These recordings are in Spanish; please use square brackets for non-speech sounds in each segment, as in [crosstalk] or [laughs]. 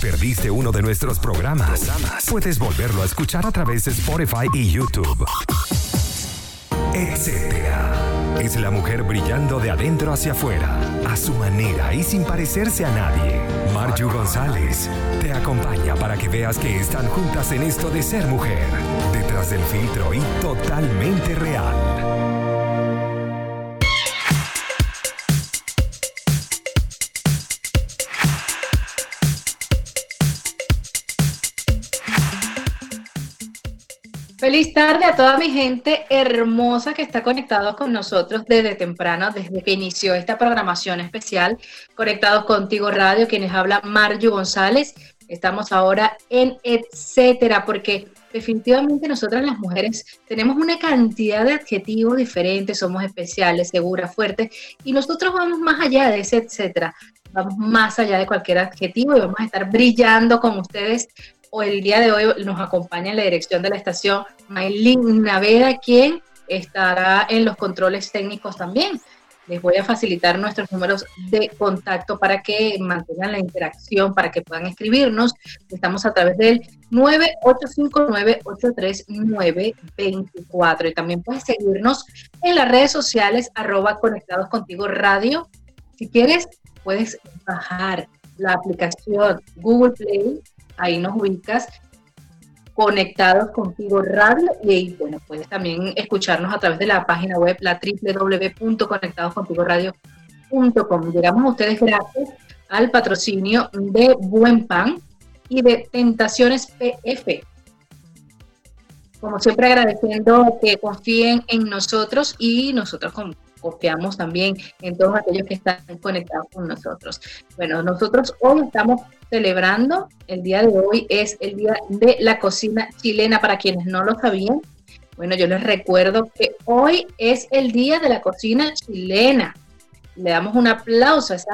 ¿Te perdiste uno de nuestros programas? Puedes volverlo a escuchar a través de Spotify y YouTube. Etcétera. Es la mujer brillando de adentro hacia afuera, a su manera y sin parecerse a nadie. Marju González te acompaña para que veas que están juntas en esto de ser mujer, detrás del filtro y totalmente real. Feliz tarde a toda mi gente hermosa que está conectados con nosotros desde temprano, desde que inició esta programación especial, Conectados Contigo Radio, quienes habla Marju González. Estamos ahora en etcétera, porque definitivamente nosotras las mujeres tenemos una cantidad de adjetivos diferentes, somos especiales, seguras, fuertes, y nosotros vamos más allá de ese etcétera, vamos más allá de cualquier adjetivo y vamos a estar brillando con ustedes o el día de hoy nos acompaña en la dirección de la estación Maylin Naveda, quien estará en los controles técnicos también. Les voy a facilitar nuestros números de contacto para que mantengan la interacción, para que puedan escribirnos. Estamos a través del 9859-83924 y también puedes seguirnos en las redes sociales arroba conectados contigo radio. Si quieres, puedes bajar la aplicación Google Play ahí nos ubicas conectados contigo radio y bueno, puedes también escucharnos a través de la página web, la www.conectadoscontigoradio.com. Llegamos a ustedes gracias al patrocinio de Buen Pan y de Tentaciones PF. Como siempre agradeciendo que confíen en nosotros y nosotros confiamos también en todos aquellos que están conectados con nosotros. Bueno, nosotros hoy estamos celebrando, el día de hoy es el día de la cocina chilena, para quienes no lo sabían. Bueno, yo les recuerdo que hoy es el día de la cocina chilena. Le damos un aplauso a, esa,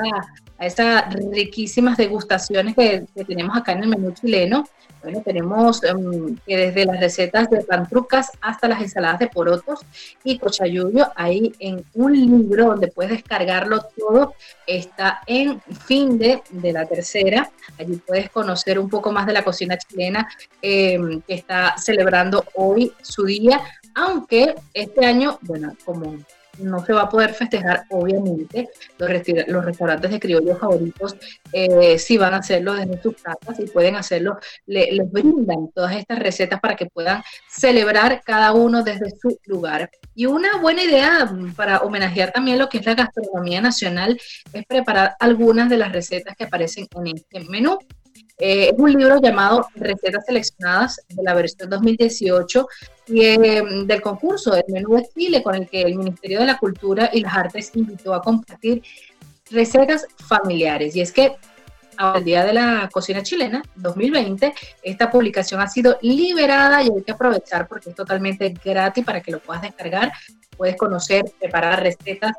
a esas riquísimas degustaciones que, que tenemos acá en el menú chileno. Bueno, tenemos em, que desde las recetas de pantrucas hasta las ensaladas de porotos y cochayuyo, ahí en un libro donde puedes descargarlo todo, está en fin de, de la tercera. Allí puedes conocer un poco más de la cocina chilena em, que está celebrando hoy su día, aunque este año, bueno, como no se va a poder festejar, obviamente. Los, restaurantes de criollos favoritos eh, sí van a hacerlo desde sus casas y pueden hacerlo, les brindan todas estas recetas para que puedan celebrar cada uno desde su lugar. Y una buena idea para homenajear también lo que es la gastronomía nacional es preparar algunas de las recetas que aparecen en este menú. Eh, es un libro llamado Recetas Seleccionadas de la versión 2018 y, eh, del concurso del Menú de Chile, con el que el Ministerio de la Cultura y las Artes invitó a compartir recetas familiares. Y es que al Día de la Cocina Chilena 2020, esta publicación ha sido liberada y hay que aprovechar porque es totalmente gratis para que lo puedas descargar. Puedes conocer, preparar recetas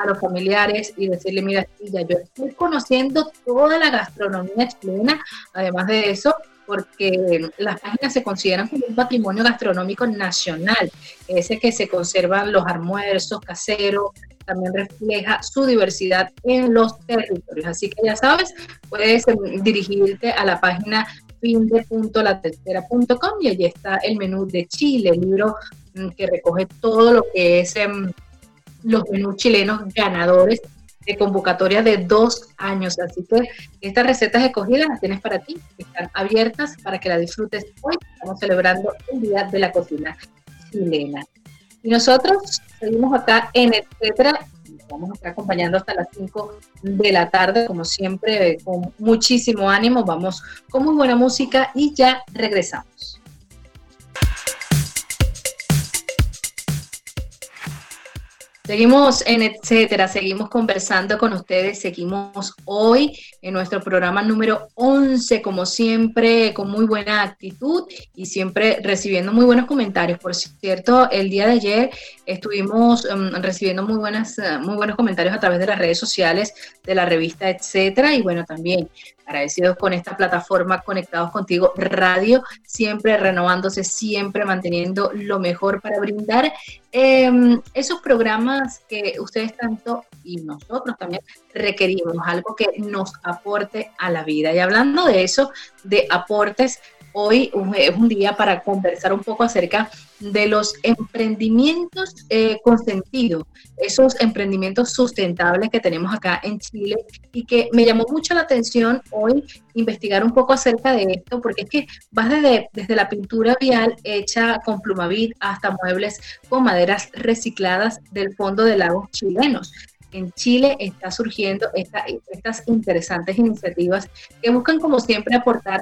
a los familiares y decirle, mira, ya yo estoy conociendo toda la gastronomía chilena, además de eso, porque las páginas se consideran como un patrimonio gastronómico nacional, ese que se conservan los almuerzos caseros, también refleja su diversidad en los territorios. Así que ya sabes, puedes em, dirigirte a la página finde.latercera.com y allí está el menú de Chile, el libro mm, que recoge todo lo que es em, los menús chilenos ganadores de convocatoria de dos años. Así que estas recetas escogidas las tienes para ti, están abiertas para que las disfrutes hoy. Estamos celebrando el Día de la Cocina Chilena. Y nosotros seguimos acá en Etcétera. Vamos a estar acompañando hasta las 5 de la tarde, como siempre, con muchísimo ánimo. Vamos con muy buena música y ya regresamos. Seguimos en etcétera, seguimos conversando con ustedes, seguimos hoy en nuestro programa número 11, como siempre, con muy buena actitud y siempre recibiendo muy buenos comentarios. Por cierto, el día de ayer estuvimos em, recibiendo muy, buenas, eh, muy buenos comentarios a través de las redes sociales de la revista, etcétera, y bueno, también agradecidos con esta plataforma Conectados Contigo Radio, siempre renovándose, siempre manteniendo lo mejor para brindar em, esos programas que ustedes tanto y nosotros también requerimos, algo que nos aporte a la vida. Y hablando de eso, de aportes, hoy es un día para conversar un poco acerca de los emprendimientos eh, con sentido, esos emprendimientos sustentables que tenemos acá en Chile y que me llamó mucho la atención hoy investigar un poco acerca de esto, porque es que vas desde, desde la pintura vial hecha con plumavit hasta muebles con maderas recicladas del fondo de lagos chilenos en Chile está surgiendo estas interesantes iniciativas que buscan, como siempre, aportar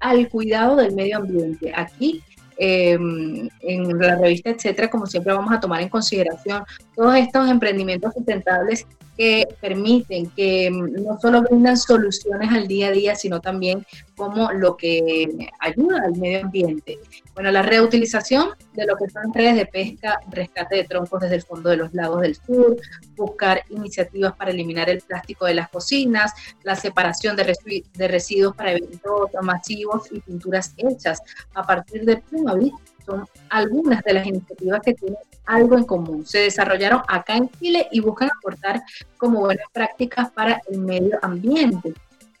al cuidado del medio ambiente. Aquí em, en la revista, etcétera, como siempre vamos a tomar en consideración todos estos emprendimientos sustentables que permiten, que no solo brindan soluciones al día a día, sino también como lo que ayuda al medio ambiente. Bueno, la reutilización de lo que son redes de pesca, rescate de troncos desde el fondo de los lagos del sur, buscar iniciativas para eliminar el plástico de las cocinas, la separación de, residuos para eventos masivos y pinturas hechas a partir de Plumavit son algunas de las iniciativas que tienen algo en común. Se desarrollaron acá en Chile y buscan aportar como buenas prácticas para el medio ambiente.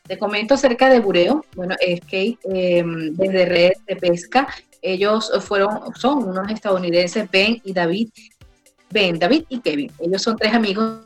Te comento acerca de Bureo, bueno, es que em, desde Red de Pesca, ellos fueron, son unos estadounidenses, Ben y David, Ben, David y Kevin. Ellos son tres amigos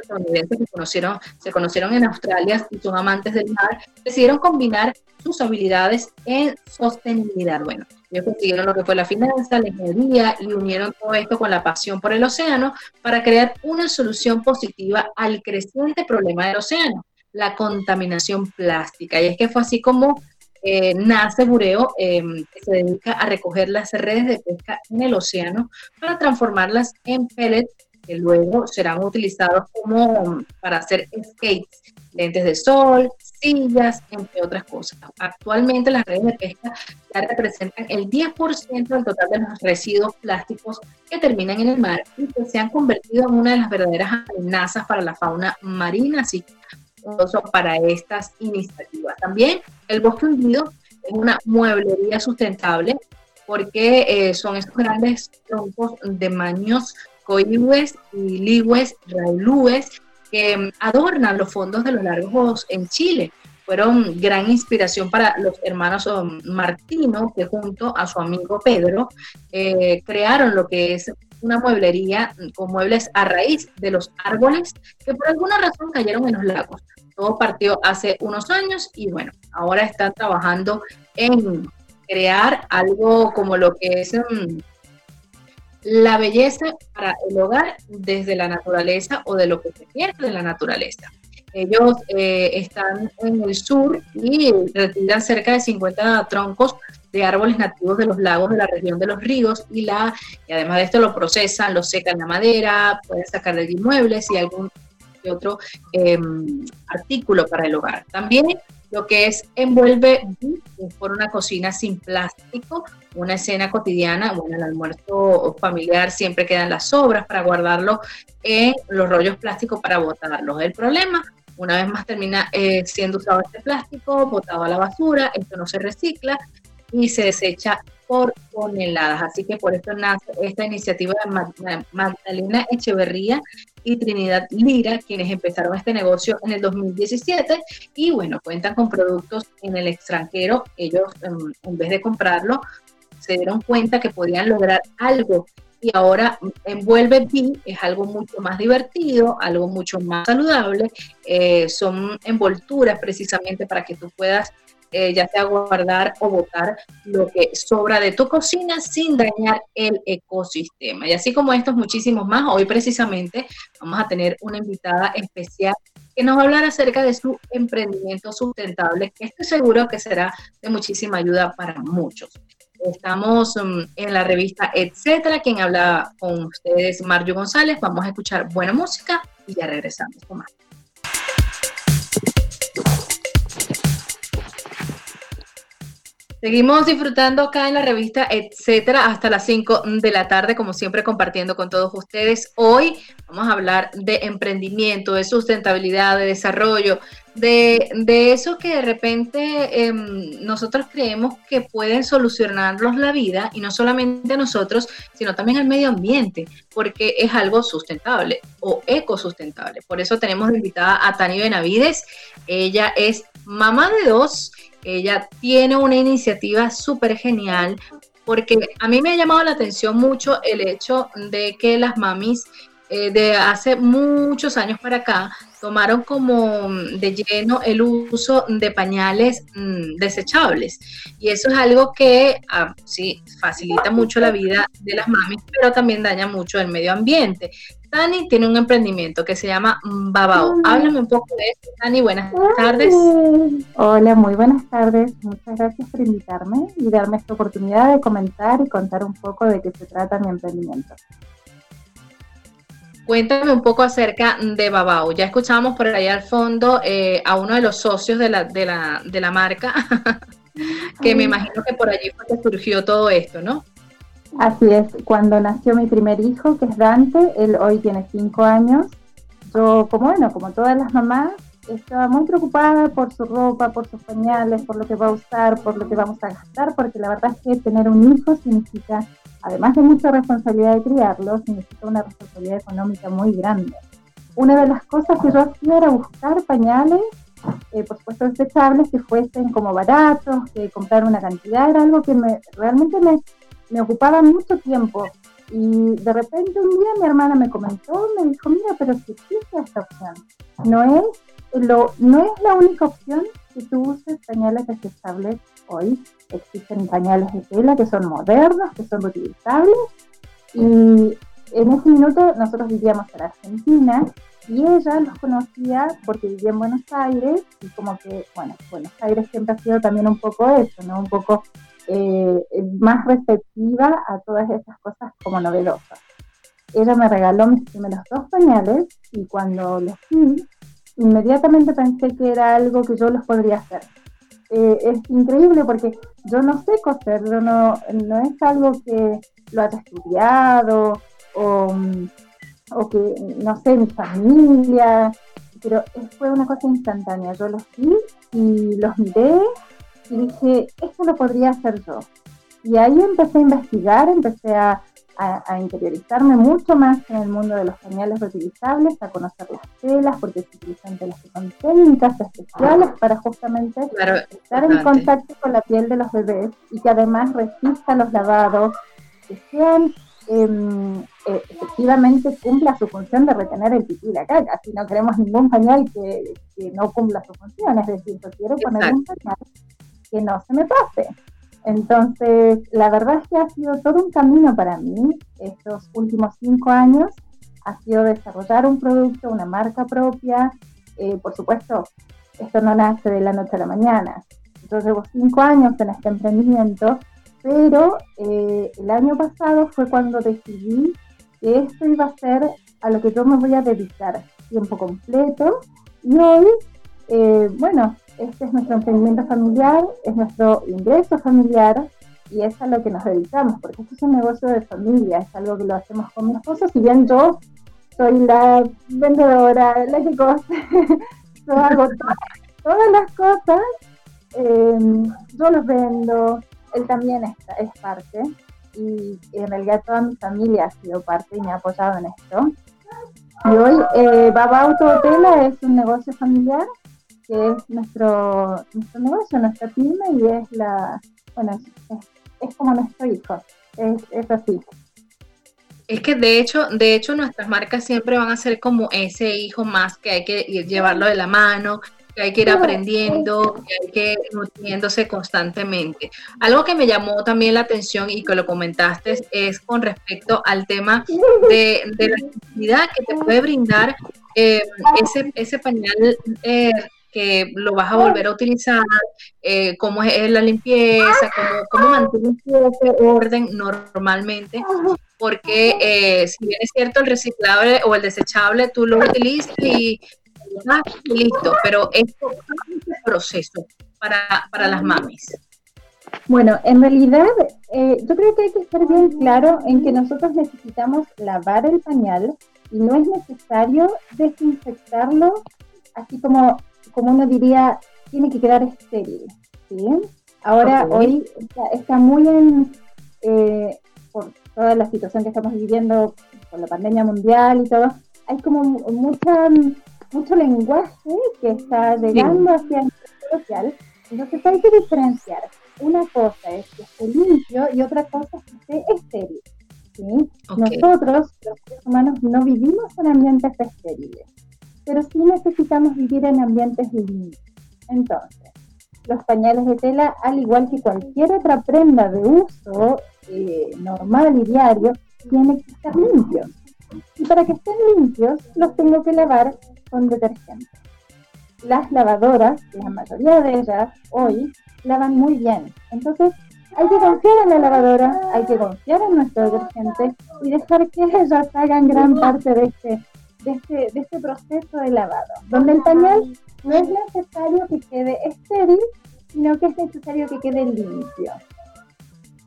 estadounidenses que conocieron, se conocieron en Australia y son amantes del mar, decidieron combinar sus habilidades en sostenibilidad. Bueno, ellos consiguieron lo que fue la finanza, la ingeniería y unieron todo esto con la pasión por el océano para crear una solución positiva al creciente problema del océano, la contaminación plástica. Y es que fue así como eh, nace Bureo, em, que se dedica a recoger las redes de pesca en el océano para transformarlas en pellets que luego serán utilizados como para hacer skates, lentes de sol, sillas, entre otras cosas. Actualmente las redes de pesca ya representan el 10% del total de los residuos plásticos que terminan en el mar y que se han convertido en una de las verdaderas amenazas para la fauna marina, así que para estas iniciativas. También el bosque hundido es una mueblería sustentable porque eh, son estos grandes troncos de maños coihues y ligües, raulúes, que adornan los fondos de los largos en Chile. Fueron gran inspiración para los hermanos um, Martino, que junto a su amigo Pedro eh, crearon lo que es una mueblería con muebles a raíz de los árboles que por alguna razón cayeron en los lagos. Todo partió hace unos años y bueno, ahora están trabajando en crear algo como lo que es mm, la belleza para el hogar desde la naturaleza o de lo que se pierde de la naturaleza. Ellos eh, están en el sur y retiran cerca de 50 troncos de árboles nativos de los lagos de la región de los ríos y, la, y además de esto lo procesan, lo secan la madera, pueden sacar de inmuebles y algún otro em, artículo para el hogar. También lo que es envuelve por una cocina sin plástico, una escena cotidiana, bueno, el almuerzo familiar siempre quedan las sobras para guardarlo en los rollos plásticos para botarlos. El problema, una vez más termina eh, siendo usado este plástico, botado a la basura, esto no se recicla y se desecha por toneladas. Así que por esto nace esta iniciativa de Magdalena Echeverría y Trinidad Lira, quienes empezaron este negocio en el 2017 y bueno, cuentan con productos en el extranjero. Ellos em, en, vez de comprarlo, se dieron cuenta que podían lograr algo y ahora envuelve B es algo mucho más divertido, algo mucho más saludable. Eh, son envolturas precisamente para que tú puedas eh, ya sea guardar o botar lo que sobra de tu cocina sin dañar el ecosistema. Y así como estos muchísimos más, hoy precisamente vamos a tener una invitada especial que nos va a hablar acerca de su emprendimiento sustentable, que estoy seguro que será de muchísima ayuda para muchos. Estamos um, en la revista Etcétera, quien habla con ustedes, Mario González. Vamos a escuchar buena música y ya regresamos con más. Seguimos disfrutando acá en la revista Etcétera hasta las 5 de la tarde, como siempre compartiendo con todos ustedes. Hoy vamos a hablar de emprendimiento, de sustentabilidad, de desarrollo, de, eso que de repente em, nosotros creemos que pueden solucionarnos la vida y no solamente nosotros, sino también el medio ambiente, porque es algo sustentable o ecosustentable. Por eso tenemos invitada a Tani Benavides. Ella es mamá de dos ella tiene una iniciativa súper genial porque a mí me ha llamado la atención mucho el hecho de que las mamis eh, de hace muchos años para acá tomaron como de lleno el uso de pañales mm, desechables. Y eso es algo que ah, sí facilita mucho la vida de las mamis, pero también daña mucho el medio ambiente. Dani tiene un emprendimiento que se llama Babao. Háblame un poco de esto, Dani. Buenas tardes. Hola, muy buenas tardes. Muchas gracias por invitarme y darme esta oportunidad de comentar y contar un poco de qué se trata mi emprendimiento. Cuéntame un poco acerca de Babao. Ya escuchamos por ahí al fondo eh, a uno de los socios de la, de la, de la marca, [laughs] que me imagino que por allí fue que surgió todo esto, ¿no? Así es, cuando nació mi primer hijo, que es Dante, él hoy tiene cinco años, yo, como bueno, como todas las mamás, estaba muy preocupada por su ropa, por sus pañales, por lo que va a usar, por lo que vamos a gastar, porque la verdad es que tener un hijo significa, además de mucha responsabilidad de criarlo, significa una responsabilidad económica muy grande. Una de las cosas que yo hacía era buscar pañales, eh, por supuesto desechables, que fuesen como baratos, que comprar una cantidad, era algo que me, realmente me, me ocupaba mucho tiempo. Y de repente un día mi hermana me comentó, me dijo, mira, pero si existe esta opción, no es, lo, no es la única opción que tú uses pañales desechables hoy. Existen pañales de tela que son modernos, que son reutilizables. Y en ese minuto nosotros vivíamos en Argentina y ella los conocía porque vivía en Buenos Aires y como que, bueno, Buenos Aires siempre ha sido también un poco eso, ¿no? Un poco eh, más receptiva a todas esas cosas como novedosas. Ella me regaló mis primeros dos pañales y cuando los vi, inmediatamente pensé que era algo que yo los podría hacer. Eh, es increíble porque yo no sé coser, no, no es algo que lo haya estudiado o, o que, no sé, mi familia, pero fue una cosa instantánea. Yo los vi y los miré y dije, esto lo podría hacer yo. Y ahí empecé a investigar, empecé a, interiorizarme mucho más en el mundo de los pañales reutilizables, a conocer las telas, porque se utilizan telas que son técnicas especiales para justamente estar en contacto con la piel de los bebés y que además resistan los lavados, que sean em, e, efectivamente cumpla su función de retener el pipí y la caca. Si no queremos ningún pañal que, no cumpla su función, es decir, yo quiero poner un pañal que no se me pase. Entonces, la verdad es que ha sido todo un camino para mí estos últimos cinco años. Ha sido desarrollar un producto, una marca propia. Eh, por supuesto, esto no nace de la noche a la mañana. Yo llevo cinco años en este emprendimiento, pero eh, el año pasado fue cuando decidí que esto iba a ser a lo que yo me voy a dedicar tiempo completo. Y hoy, eh, bueno, este es nuestro emprendimiento familiar, es nuestro ingreso familiar y es a lo que nos dedicamos, porque esto es un negocio de familia, es algo que lo hacemos con mi esposo, si bien yo soy la vendedora, la que cose, yo hago todas, las cosas, em, yo los vendo, él también es, parte y, en realidad toda mi familia ha sido parte y me ha apoyado en esto. Y hoy eh, Baba Auto Tela es un negocio familiar que es nuestro, nuestro negocio, nuestra pyme y es la, bueno, es, como nuestro hijo, es, es, así. Es que de hecho, de hecho nuestras marcas siempre van a ser como ese hijo más que hay que llevarlo de la mano, que hay que ir aprendiendo, que hay que ir nutriéndose constantemente. Algo que me llamó también la atención y que lo comentaste es con respecto al tema de, de la actividad que te puede brindar eh, ese, ese pañal eh, que lo vas a volver a utilizar, eh, cómo es la limpieza, cómo, cómo mantienes ese orden normalmente, porque eh, si bien es cierto el reciclable o el desechable, tú lo utilizas y, listo, pero es un proceso para, para las mamis. Bueno, en realidad eh, yo creo que hay que estar bien claro en que nosotros necesitamos lavar el pañal y no es necesario desinfectarlo, así como, como uno diría, tiene que quedar estéril. ¿sí? Ahora, hoy está, muy en, eh, por toda la situación que estamos viviendo, con la pandemia mundial y todo, hay como mucha, mucho lenguaje que está llegando hacia el social. Entonces hay que diferenciar. Una cosa es que esté limpio y otra cosa es que esté estéril. Nosotros, los seres humanos, no vivimos en ambientes estériles, pero sí necesitamos vivir en ambientes limpios. Entonces, los pañales de tela, al igual que cualquier otra prenda de uso eh, normal y diario, tienen que estar limpios. Y para que estén limpios, los tengo que lavar con detergente. Las lavadoras, la mayoría de ellas hoy, lavan muy bien. Entonces, hay que confiar en la lavadora, hay que confiar en nuestro detergente y dejar que ellas hagan gran parte de este, de este, de este proceso de lavado, donde el pañal no es necesario que quede estéril, sino que es necesario que quede limpio.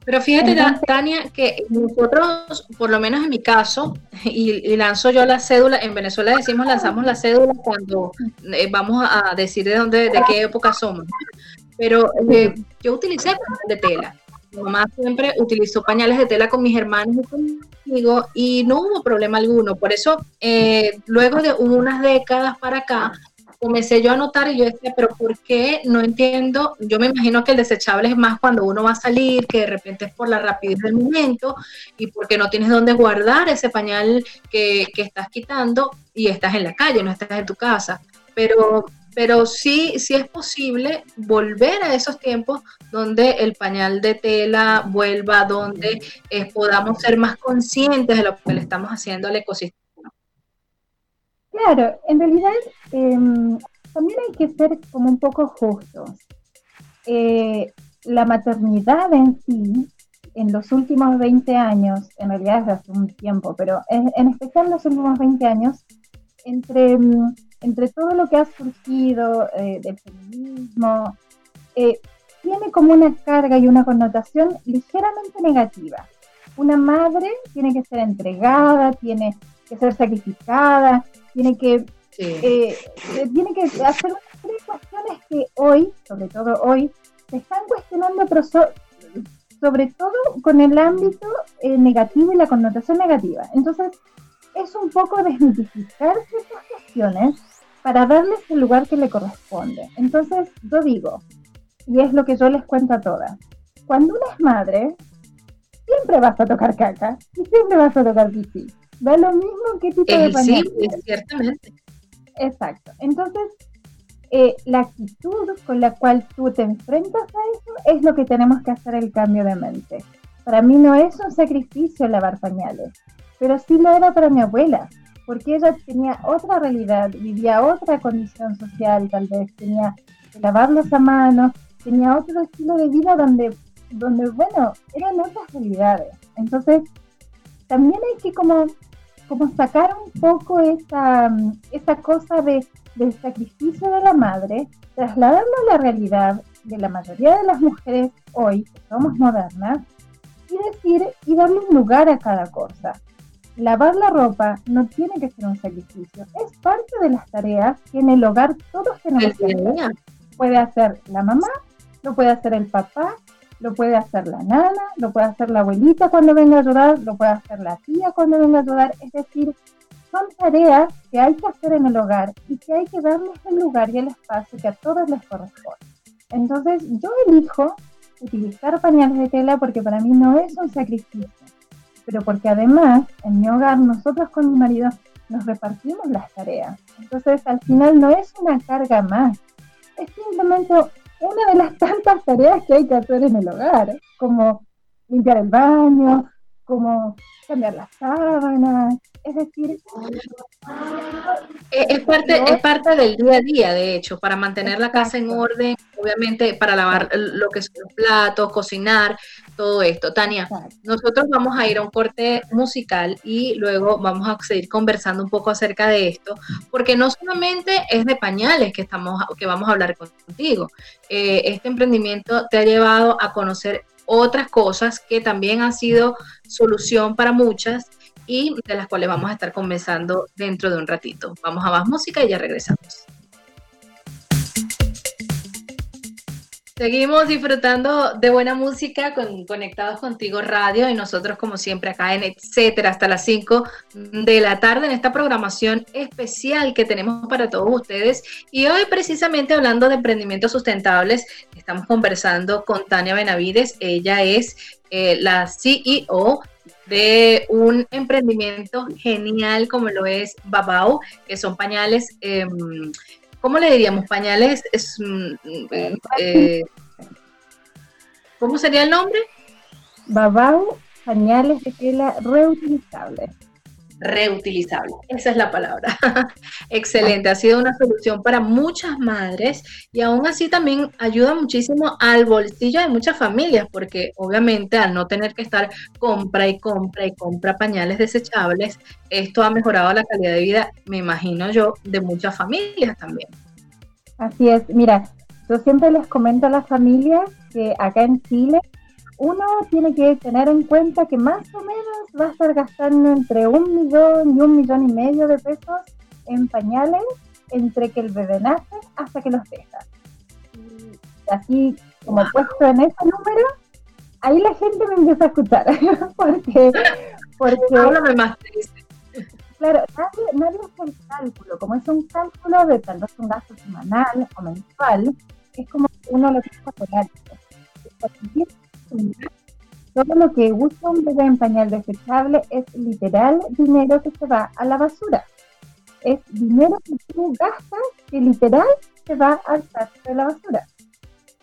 Pero fíjate, Tania, que nosotros, por lo menos en mi caso, y, lanzo yo la cédula, en Venezuela decimos lanzamos la cédula cuando eh, vamos a decir de dónde, de qué época somos. Pero eh, yo utilicé pañales de tela. Mi mamá siempre utilizó pañales de tela con mis hermanos y conmigo y no hubo problema alguno. Por eso, eh, luego de unas décadas para acá, comencé yo a notar y yo decía, pero ¿por qué? No entiendo. Yo me imagino que el desechable es más cuando uno va a salir, que de repente es por la rapidez del momento y porque no tienes dónde guardar ese pañal que, que estás quitando y estás en la calle, no estás en tu casa. Pero, pero sí, sí es posible volver a esos tiempos donde el pañal de tela vuelva, donde eh, podamos ser más conscientes de lo que le estamos haciendo al ecosistema Claro, en realidad em, también hay que ser como un poco justos. Eh, la maternidad en sí, en los últimos 20 años, en realidad desde hace un tiempo, pero en, especial en los últimos 20 años, entre, em, entre todo lo que ha surgido eh, del feminismo, eh, tiene como una carga y una connotación ligeramente negativa. Una madre tiene que ser entregada, tiene que ser sacrificada, tiene que, eh, tiene que hacer unas cuestiones que hoy, sobre todo hoy, se están cuestionando, pero sobre todo con el ámbito eh, negativo y la connotación negativa. Entonces, es un poco desmitificar estas cuestiones para darles el lugar que le corresponde. Entonces, yo digo, y es lo que yo les cuento a todas, cuando una es madre, siempre vas a tocar caca y siempre vas a tocar pipí. Da lo mismo que tipo de pañal. Sí, ciertamente. Exacto. Entonces, eh, la actitud con la cual tú te enfrentas a eso es lo que tenemos que hacer el cambio de mente. Para mí no es un sacrificio lavar pañales, pero sí lo era para mi abuela, porque ella tenía otra realidad, vivía otra condición social, tal vez tenía que lavarlos a mano, tenía otro estilo de vida donde, donde bueno, eran otras realidades. Entonces, también hay que como como sacar un poco esa, esa cosa de, del sacrificio de la madre, trasladarlo a la realidad de la mayoría de las mujeres hoy, que somos modernas, y decir y darle un lugar a cada cosa. Lavar la ropa no tiene que ser un sacrificio, es parte de las tareas que en el hogar todos tenemos que hacer. Puede hacer la mamá, lo puede hacer el papá, lo puede hacer la nana, lo puede hacer la abuelita cuando venga a ayudar, lo puede hacer la tía cuando venga a ayudar. Es decir, son tareas que hay que hacer en el hogar y que hay que darles el lugar y el espacio que a todos les corresponde. Entonces, yo elijo utilizar pañales de tela porque para mí no es un sacrificio, pero porque además en mi hogar nosotros con mi marido nos repartimos las tareas. Entonces, al final no es una carga más, es simplemente una de las tantas tareas que hay que hacer en el hogar, como limpiar el baño, como cambiar las sábanas, Es decir, eh, es parte, es parte del día a día, de hecho, para mantener la casa en orden, obviamente para lavar lo que son los platos, cocinar, todo esto. Tania, nosotros vamos a ir a un corte musical y luego vamos a seguir conversando un poco acerca de esto, porque no solamente es de pañales que, estamos, que vamos a hablar contigo. Eh, este emprendimiento te ha llevado a conocer otras cosas que también han sido solución para muchas y de las cuales vamos a estar conversando dentro de un ratito. Vamos a más música y ya regresamos. Seguimos disfrutando de buena música con Conectados Contigo Radio y nosotros como siempre acá en Etcétera hasta las 5 de la tarde en esta programación especial que tenemos para todos ustedes. Y hoy precisamente hablando de emprendimientos sustentables, estamos conversando con Tania Benavides. Ella es eh, la CEO de un emprendimiento genial como lo es Babau, que son pañales eh, ¿cómo le diríamos? Pañales, es, mm, eh, ¿cómo sería el nombre? Babau, pañales de tela reutilizables reutilizable. Esa es la palabra. [laughs] Excelente, ha sido una solución para muchas madres y aún así también ayuda muchísimo al bolsillo de muchas familias porque obviamente al no tener que estar compra y compra y compra pañales desechables, esto ha mejorado la calidad de vida, me imagino yo, de muchas familias también. Así es, mira, yo siempre les comento a las familias que acá en Chile uno tiene que tener en cuenta que más o menos va a estar gastando entre un millón y un millón y medio de pesos en pañales entre que el bebé nace hasta que los deja. Y así como puesto en ese número, ahí la gente me empieza a escuchar. [laughs] porque, porque Háblame más triste. Claro, nadie, nadie hace el cálculo. Como es un cálculo de tal vez un gasto semanal o mensual, es como uno lo tiene por alto todo lo que usa un bebé en pañal desechable es literal dinero que se va a la basura. Es dinero que tú gastas que literal se va al saco de la basura.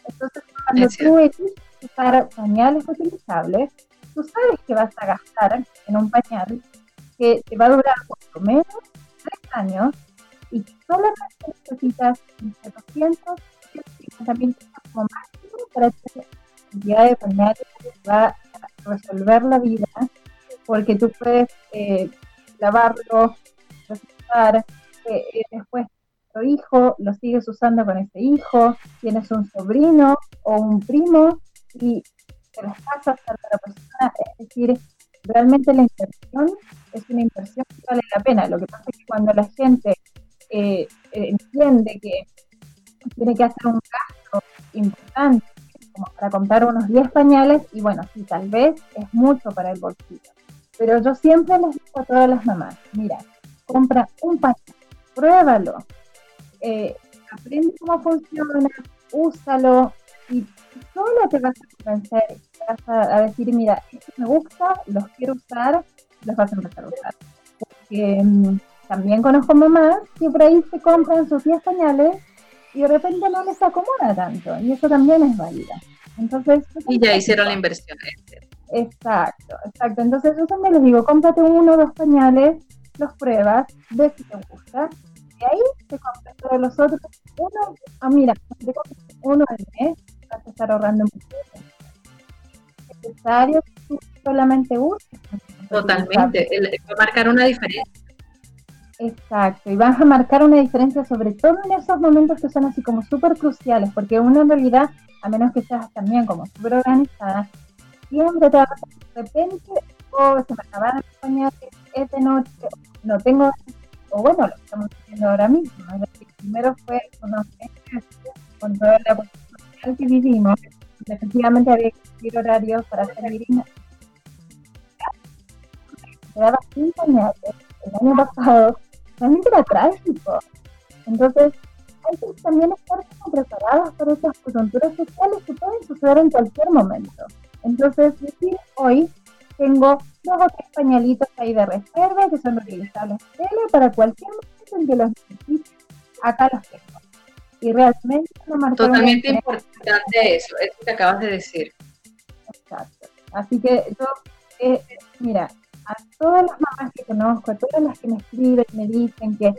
Entonces, cuando tú eliges usar pañales utilizables, tú sabes que vas a gastar en un pañal que te va a durar por lo menos tres años y solamente necesitas entre 200 y como máximo para tener de pañales va a resolver la vida porque tú puedes eh, lavarlo, reciclar, eh, eh, después tu hijo lo sigues usando con ese hijo, tienes un sobrino o un primo y te los pasas a la persona, es decir, realmente la inversión es una inversión que vale la pena. Lo que pasa es que cuando la gente entiende que tiene que hacer un gasto importante para comprar unos 10 pañales y bueno, sí, tal vez es mucho para el bolsillo. Pero yo siempre les digo a todas las mamás, mira, compra un pañal, pruébalo, eh, aprende cómo funciona, úsalo y solo te vas a convencer, vas a, decir, mira, esto me gusta, los quiero usar, los vas a empezar a usar. Mm, también conozco mamás que por ahí se compran sus 10 pañales y de repente no les acomoda tanto, y eso también es válida. Entonces, y ya hicieron la inversión. Exacto, exacto. Entonces yo también les digo, cómprate uno o dos pañales, los pruebas, ves si te gusta, y ahí te compras todos los otros. Uno, ah, mira, te compras uno al mes, vas a estar ahorrando mucho. Es necesario que tú solamente uses. Totalmente, a marcar una diferencia. Exacto, y vas a marcar una diferencia sobre todo en esos momentos que son así como súper cruciales, porque uno en realidad, a menos que seas también como súper organizada, siempre te va a de repente, o oh, se me acabaron los pañales, es de noche, no tengo, o bueno, lo estamos haciendo ahora mismo, primero fue con toda la social que vivimos, efectivamente había que seguir horarios para y quedaba sin pañales el año pasado realmente era trágico. Entonces, hay que también estar preparados para esas coyunturas sociales que pueden suceder en cualquier momento. Entonces, decir hoy tengo dos o tres pañalitos ahí de reserva que son reutilizables para cualquier momento en que los necesite, acá los tengo. Y realmente no Totalmente importante eso, eso que acabas de decir. Exacto. Así que yo, eh, mira, a todas las mamás que conozco, a todas las que me escriben, me dicen que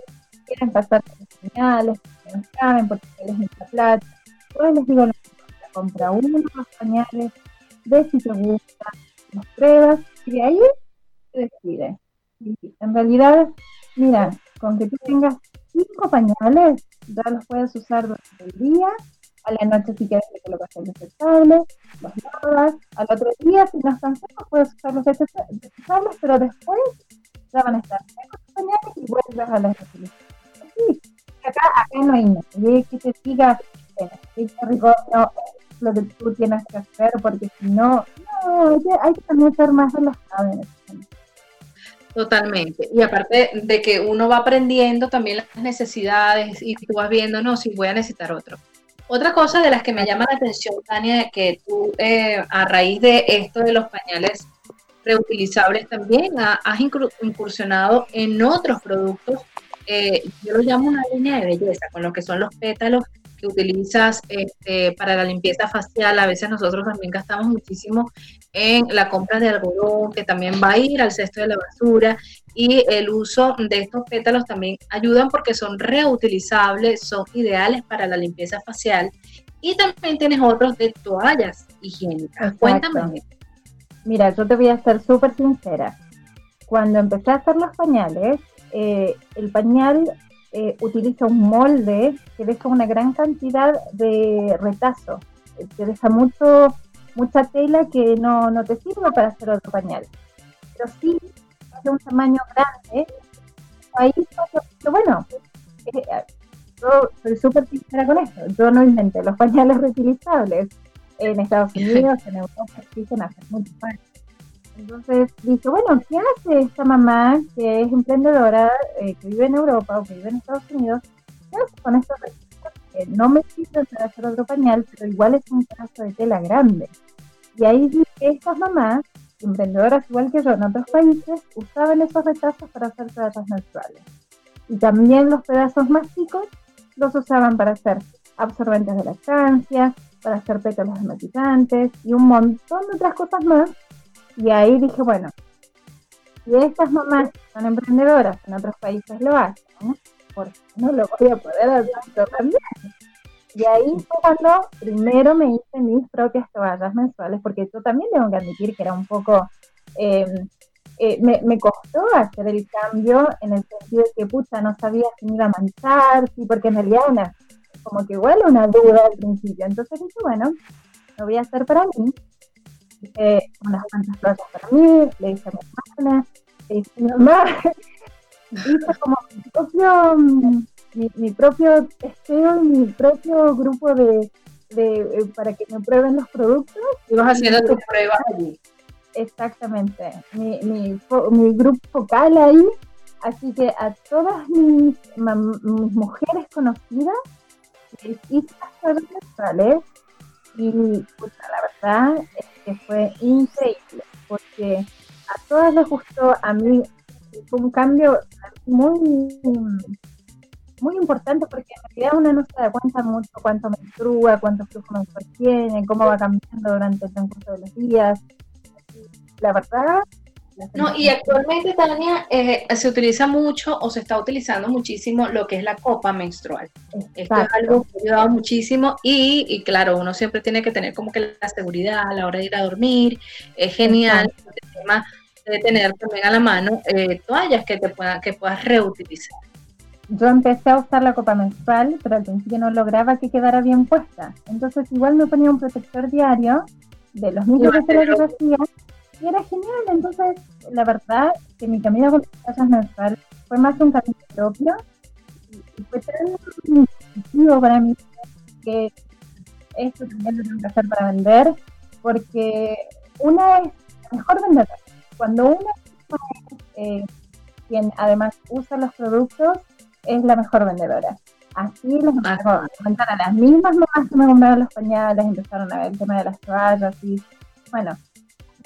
quieren pasar por pañales, que no saben porque les mucha plata. Yo les digo, compra uno de los pañales, ve si te gusta, los pruebas y de ahí se decide. Y en realidad, mira, con que tú tengas cinco pañales, ya los puedes usar durante el día a la noche si quieres le colocas el desechable, los lavas, al otro día si no están secos puedes usar los desechables, pero después ya van a estar secos pañales y vuelves a Sí, acá, acá no hay nadie que te diga, que rico, no, es lo que tú tienes que hacer, porque si no, no, hay que, hay que también ser más relajado en ese Totalmente. Y aparte de que uno va aprendiendo también las necesidades y tú vas viendo, no, si voy a necesitar otro. Otra cosa de las que me llama la atención, Tania, que tú eh, a raíz de esto de los pañales reutilizables también has incursionado en otros productos, eh, yo lo llamo una línea de belleza, con lo que son los pétalos que utilizas este, para la limpieza facial. A veces nosotros también gastamos muchísimo en la compra de algodón, que también va a ir al cesto de la basura. Y el uso de estos pétalos también ayudan porque son reutilizables, son ideales para la limpieza facial. Y también tienes otros de toallas higiénicas. Cuéntame. Mira, yo te voy a ser súper sincera. Cuando empecé a hacer los pañales, eh, el pañal eh, utiliza un molde que deja una gran cantidad de retazo, te deja mucho, mucha tela que no, no te sirve para hacer otro pañal. Pero sí, de un tamaño grande, ahí bueno, eh, yo soy súper sincera con esto, yo no inventé los pañales reutilizables. En Estados [laughs] Unidos, en Europa existen hace muchos años. Entonces dije, bueno, ¿qué hace esta mamá que es emprendedora, eh, que vive en Europa o que vive en Estados Unidos? ¿Qué hace con estos recursos que no me sirven para hacer otro pañal, pero igual es un pedazo de tela grande? Y ahí vi que estas mamás, emprendedoras igual que yo en otros países, usaban esos retazos para hacer toallas menstruales. Y también los pedazos más chicos los usaban para hacer absorbentes de lactancia, para hacer pétalos hermetizantes y un montón de otras cosas más y ahí dije, bueno, si estas mamás son emprendedoras en otros países lo hacen, ¿por qué no lo voy a poder hacer también? Y ahí fue cuando primero me hice mis propias toallas mensuales, porque yo también tengo que admitir que era un poco... Em, eh, me, me, costó hacer el cambio en el sentido de que, pucha, no sabía si me iba a manchar, sí, porque en realidad una, como que igual una duda al principio. Entonces dije, bueno, lo voy a hacer para mí hice unas cuantas cosas para mí, le hice a mi hermana, le hice a mi mamá, [laughs] hice como mi propio, mi, propio testeo y mi propio grupo de, de eh, para que me prueben los productos. Y vas haciendo tus pruebas allí. Exactamente, mi, mi, mi grupo focal ahí, así que a todas mis, mis mujeres conocidas les hice las pruebas y pues, la verdad que fue increíble, porque a todas les gustó, a mí fue un cambio muy muy importante porque en realidad uno no se da cuenta mucho cuánto menstrua, cuánto flujo menstrual tiene, cómo va cambiando durante el transcurso de los días. La verdad, no, y actualmente, Tania, eh, se utiliza mucho o se está utilizando muchísimo lo que es la copa menstrual. Esto es algo que ha ayudado muchísimo y, y, claro, uno siempre tiene que tener como que la seguridad a la hora de ir a dormir. Es genial el tema de tener también a la mano eh, toallas que, te puedan, que puedas reutilizar. Yo empecé a usar la copa menstrual, pero al principio no lograba que quedara bien puesta. Entonces igual me ponía un protector diario de los mismos que se y era genial. Entonces, la verdad que mi camino con las casas mensuales fue más un camino propio y fue tan positivo para mí que esto también lo tengo que hacer para vender, porque una es la mejor vendedora. Cuando una es eh, quien además usa los productos, es la mejor vendedora. Así les empezó a comentar a las mismas mamás que me compraron los pañales, empezaron a ver el tema de las toallas y bueno,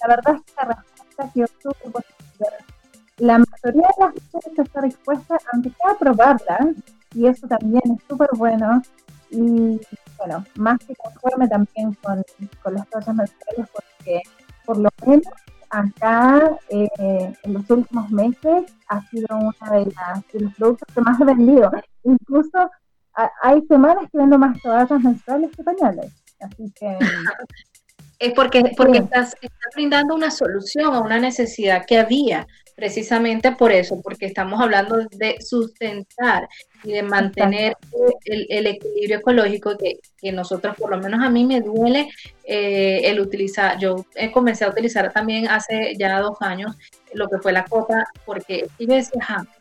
la verdad es que la respuesta súper positiva. La mayoría de las mujeres está dispuesta, aunque sea a probarla, y eso también es súper bueno. Y bueno, más que conforme también con, con las cosas menstruales, porque por lo menos acá eh, en los últimos meses ha sido de, de los productos que más he vendido. Incluso hay semanas que vendo más toallas menstruales que pañales. Así que... [laughs] es porque, porque estás, estás brindando una solución a una necesidad que había precisamente por eso, porque estamos hablando de sustentar y de mantener el, equilibrio ecológico que, nosotros, por lo menos a mí me duele eh, el utilizar, yo comencé a utilizar también hace ya dos años lo que fue la copa, porque si ves,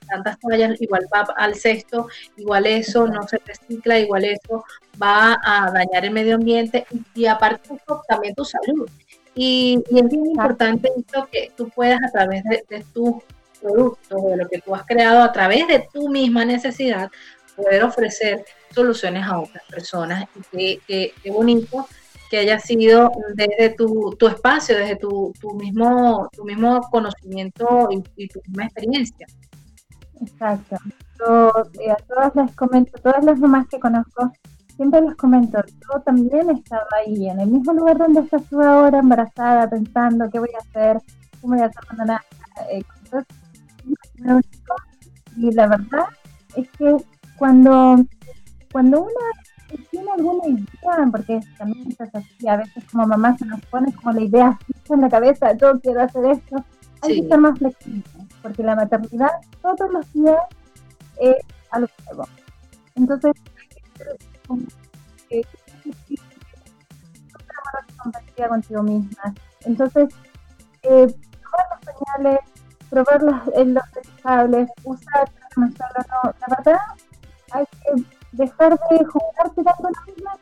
tantas toallas, igual va al cesto, igual eso no se recicla, igual eso va a dañar el medio ambiente y, aparte también tu salud. Y, es bien importante esto que tú puedas a través de, de tus productos, de lo que tú has creado, a través de tu misma necesidad, poder ofrecer soluciones a otras personas. Y qué, bonito que haya sido desde tu, tu espacio, desde tu, tu, mismo, tu mismo conocimiento y, tu misma experiencia. Exacto. Yo, eh, a todas las comento, todas las mamás que conozco, siempre les comento, yo también estaba ahí, en el mismo lugar donde estás tú ahora, embarazada, pensando qué voy a hacer, cómo voy a hacer cuando nada. Eh, y la verdad es que cuando, cuando uno tiene alguna idea, porque también es así, a veces como mamá se nos pone como la idea en la cabeza, yo quiero hacer esto, hay que ser más flexible, porque la maternidad todos los días es algo nuevo. Entonces, que contigo misma. Entonces, eh, probar los pañales, probar los, eh, los desechables, usar no, la verdad hay que dejar de jugarse tanto la misma,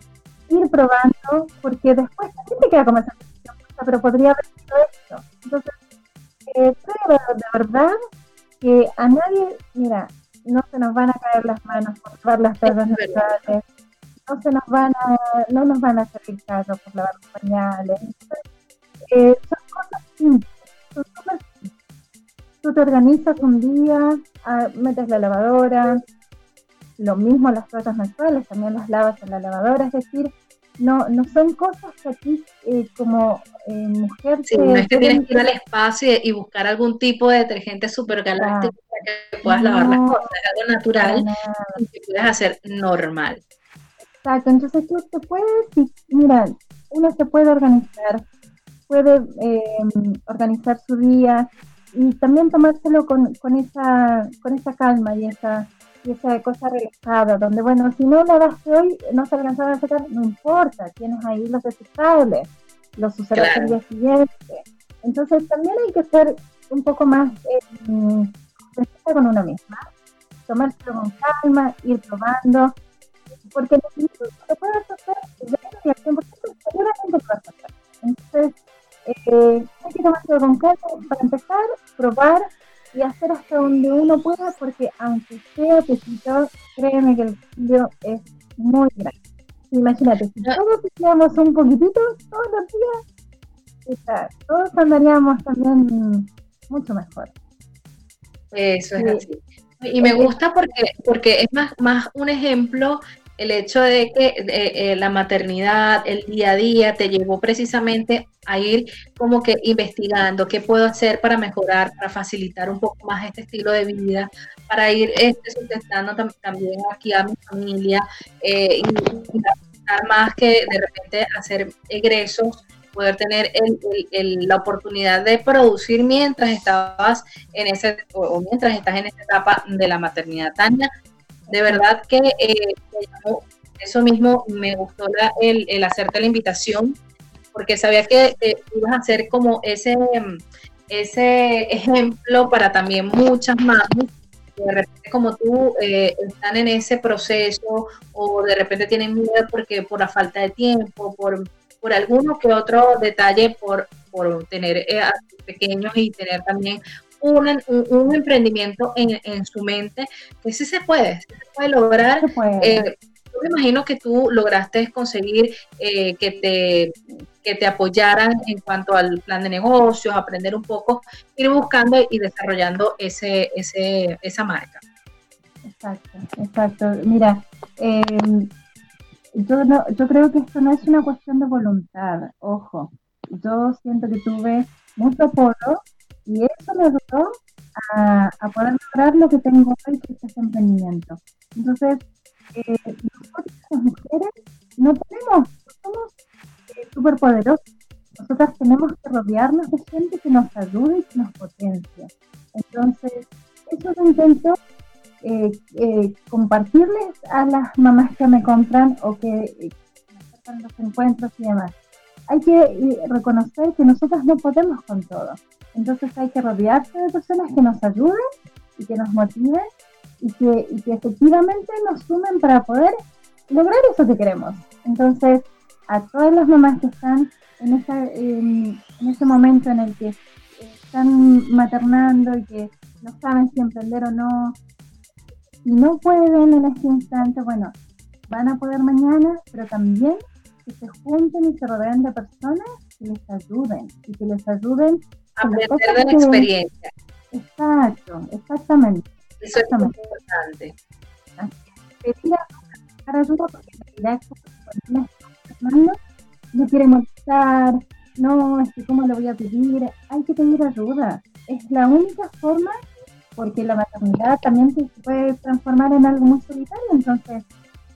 ir probando, porque después también te queda como esa pero podría haber sido esto. Entonces, eh, de verdad que a nadie, mira, no se nos van a caer las manos por probar las tazas naturales, no se nos van a, no nos van a hacer el caso por lavar los pañales. Eh, son cosas simples, son súper simples. Tú te organizas un día, ah, metes la lavadora, lo mismo las toallas menstruales, también las lavas en la lavadora, es decir, no, no son cosas que aquí eh, como eh, mujer... Sí, no es que tienes que ir al espacio y, buscar algún tipo de detergente super galáctico para que puedas lavar las cosas, es algo natural y que puedas hacer normal. Exacto, entonces tú te puedes, mira, uno se puede organizar, puede em, organizar su día y también tomárselo con, con, esa, con esa calma y esa, y esa cosa relajada, donde, bueno, si no lavaste hoy, no se alcanzaba a sacar, no importa, tienes ahí los desechables, los usarás el día siguiente. Entonces también hay que ser un poco más eh, con uno misma, tomárselo con calma, ir probando, porque lo puedes hacer y al 100% seguramente lo vas a hacer. Entonces, eh, hay que tomarlo con calma para empezar, probar y hacer hasta donde uno pueda, porque aunque sea pesito, créeme que el cambio es muy grande. Imagínate, si todos hiciéramos un poquitito todos los días, todos andaríamos también mucho mejor. Eso es así. Y me gusta porque, porque es más, más un ejemplo el hecho de que eh, la maternidad, el día a día, te llevó precisamente a ir como que investigando qué puedo hacer para mejorar, para facilitar un poco más este estilo de vida, para ir este, sustentando también aquí a mi familia eh, y, más que de repente hacer egresos poder tener la oportunidad de producir mientras estabas en ese o mientras estás en esta etapa de la maternidad. Tania, de verdad que eh, eso mismo me gustó el, hacerte la invitación, porque sabía que ibas a hacer como ese, ese ejemplo para también muchas más que de repente como tú eh, están en ese proceso o de repente tienen miedo porque por la falta de tiempo, por, por alguno que otro detalle, por, por tener eh, pequeños y tener también un, un, emprendimiento en, en, su mente, que sí se puede, se puede lograr. Eh, yo me imagino que tú lograste conseguir eh, que, te, que te apoyaran en cuanto al plan de negocios, aprender un poco, ir buscando y desarrollando ese, ese, esa marca. Exacto, exacto. Mira, eh, yo, yo creo que esto no es una cuestión de voluntad, ojo. Yo siento que tuve mucho apoyo y eso me ayudó a, poder lograr lo que tengo hoy, que es este emprendimiento. Entonces, eh, nosotros las mujeres no tenemos, somos eh, súper poderosos. Nosotras tenemos que rodearnos de gente que nos ayude y que nos potencie. Entonces, eso lo intento eh, eh, compartirles a las mamás que me compran o que eh, me los encuentros y demás. Hay que eh, reconocer que nosotras no podemos con todo. Entonces hay que rodearse de personas que nos ayuden y que nos motiven y que, y que efectivamente nos sumen para poder lograr eso que queremos. Entonces, a todas las mamás que están en, esa, en ese momento en el que están maternando y que no saben si emprender o no, si no pueden en este instante, bueno, van a poder mañana, pero también que se junten y se rodeen de personas que les ayuden y que les ayuden a aprender de la experiencia. Exacto, exactamente. Eso es muy importante. Pedir ayuda porque en realidad no, no quiere molestar, no, es que cómo lo voy a pedir, hay que pedir ayuda. Es la única forma porque la maternidad también se puede transformar en algo muy solitario, entonces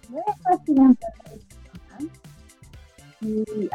no es fácil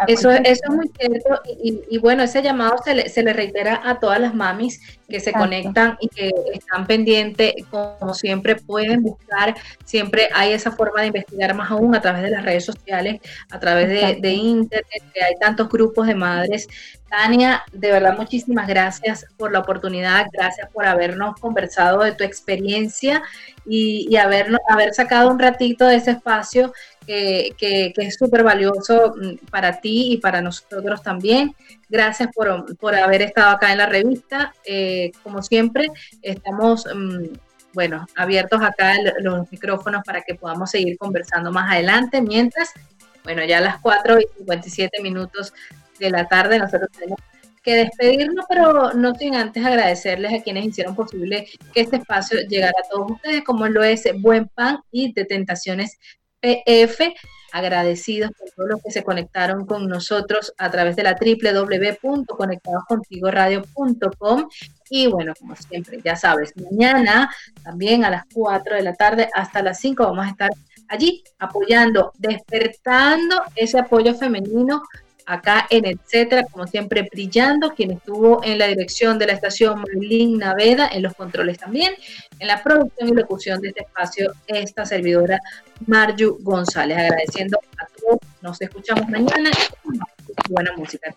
eso, eso es muy cierto y, bueno, ese llamado se le, se le, reitera a todas las mamis que se conectan y que están pendientes, como siempre pueden buscar, siempre hay esa forma de investigar más aún a través de las redes sociales, a través de, de internet, que hay tantos grupos de madres. Tania, de verdad muchísimas gracias por la oportunidad, gracias por habernos conversado de tu experiencia y, haber sacado un ratito de ese espacio que, es súper valioso mm, para ti y para nosotros también. Gracias por, haber estado acá en la revista. Eh, como siempre, estamos... Mm, bueno, abiertos acá los micrófonos para que podamos seguir conversando más adelante. Mientras, bueno, ya a las 4 y 57 minutos de la tarde. Nosotros tenemos que despedirnos, pero no sin antes agradecerles a quienes hicieron posible que este espacio llegara a todos ustedes, como lo es Buen Pan y de Tentaciones PF. Agradecidos por todos los que se conectaron con nosotros a través de la www.conectadoscontigoradio.com. Y bueno, como siempre, ya sabes, mañana también a las 4 de la tarde hasta las 5 vamos a estar allí apoyando, despertando ese apoyo femenino acá en Etcétera, como siempre brillando, quien estuvo en la dirección de la estación Marlene Naveda, en los controles también, en la producción y locución de este espacio, esta servidora Marju González, agradeciendo a todos, nos escuchamos mañana, buena música.